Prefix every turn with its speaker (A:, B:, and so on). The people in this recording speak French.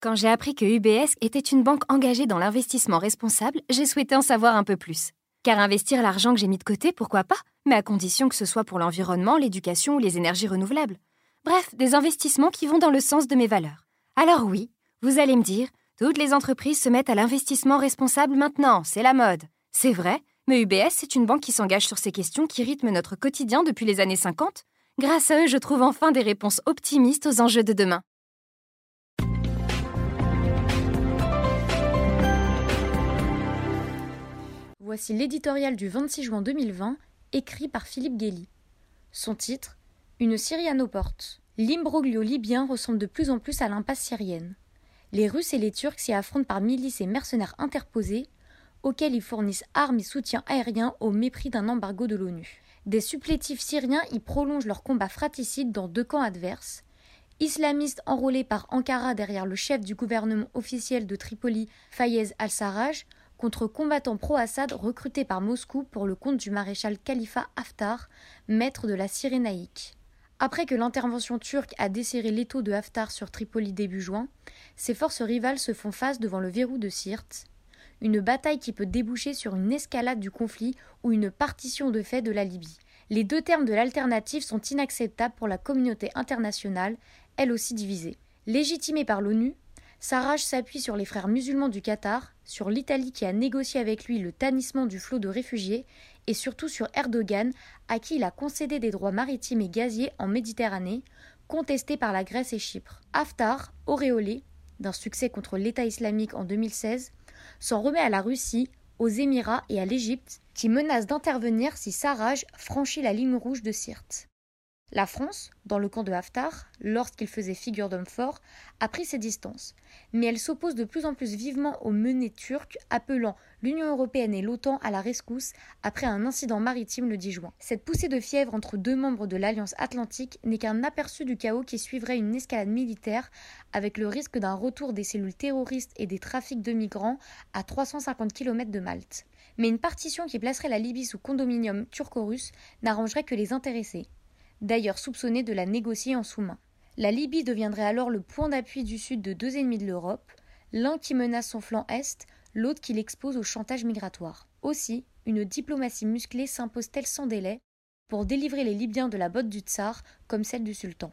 A: Quand j'ai appris que UBS était une banque engagée dans l'investissement responsable, j'ai souhaité en savoir un peu plus. Car investir l'argent que j'ai mis de côté, pourquoi pas Mais à condition que ce soit pour l'environnement, l'éducation ou les énergies renouvelables. Bref, des investissements qui vont dans le sens de mes valeurs. Alors oui, vous allez me dire, toutes les entreprises se mettent à l'investissement responsable maintenant, c'est la mode. C'est vrai, mais UBS, c'est une banque qui s'engage sur ces questions qui rythment notre quotidien depuis les années 50. Grâce à eux, je trouve enfin des réponses optimistes aux enjeux de demain.
B: Voici l'éditorial du 26 juin 2020, écrit par Philippe Guély. Son titre Une Syrienne aux portes. L'imbroglio libyen ressemble de plus en plus à l'impasse syrienne. Les Russes et les Turcs s'y affrontent par milices et mercenaires interposés, auxquels ils fournissent armes et soutien aérien au mépris d'un embargo de l'ONU. Des supplétifs syriens y prolongent leur combat fratricide dans deux camps adverses. Islamistes enrôlés par Ankara derrière le chef du gouvernement officiel de Tripoli, Fayez al-Sarraj, contre combattants pro-Assad recrutés par Moscou pour le compte du maréchal Khalifa Haftar, maître de la Cyrénaïque. Après que l'intervention turque a desserré l'étau de Haftar sur Tripoli début juin, ses forces rivales se font face devant le verrou de Sirte, une bataille qui peut déboucher sur une escalade du conflit ou une partition de fait de la Libye. Les deux termes de l'alternative sont inacceptables pour la communauté internationale, elle aussi divisée. Légitimée par l'ONU, Sarraj s'appuie sur les frères musulmans du Qatar, sur l'Italie qui a négocié avec lui le tannissement du flot de réfugiés, et surtout sur Erdogan, à qui il a concédé des droits maritimes et gaziers en Méditerranée, contestés par la Grèce et Chypre. Haftar, auréolé d'un succès contre l'État islamique en 2016, s'en remet à la Russie, aux Émirats et à l'Égypte, qui menacent d'intervenir si Sarraj franchit la ligne rouge de Sirte. La France, dans le camp de Haftar, lorsqu'il faisait figure d'homme fort, a pris ses distances, mais elle s'oppose de plus en plus vivement aux menées turques, appelant l'Union européenne et l'OTAN à la rescousse après un incident maritime le 10 juin. Cette poussée de fièvre entre deux membres de l'Alliance atlantique n'est qu'un aperçu du chaos qui suivrait une escalade militaire, avec le risque d'un retour des cellules terroristes et des trafics de migrants à 350 km de Malte. Mais une partition qui placerait la Libye sous condominium turco-russe n'arrangerait que les intéressés d'ailleurs soupçonné de la négocier en sous-main. La Libye deviendrait alors le point d'appui du sud de deux ennemis de l'Europe, l'un qui menace son flanc est, l'autre qui l'expose au chantage migratoire. Aussi, une diplomatie musclée s'impose-t-elle sans délai pour délivrer les Libyens de la botte du tsar comme celle du sultan.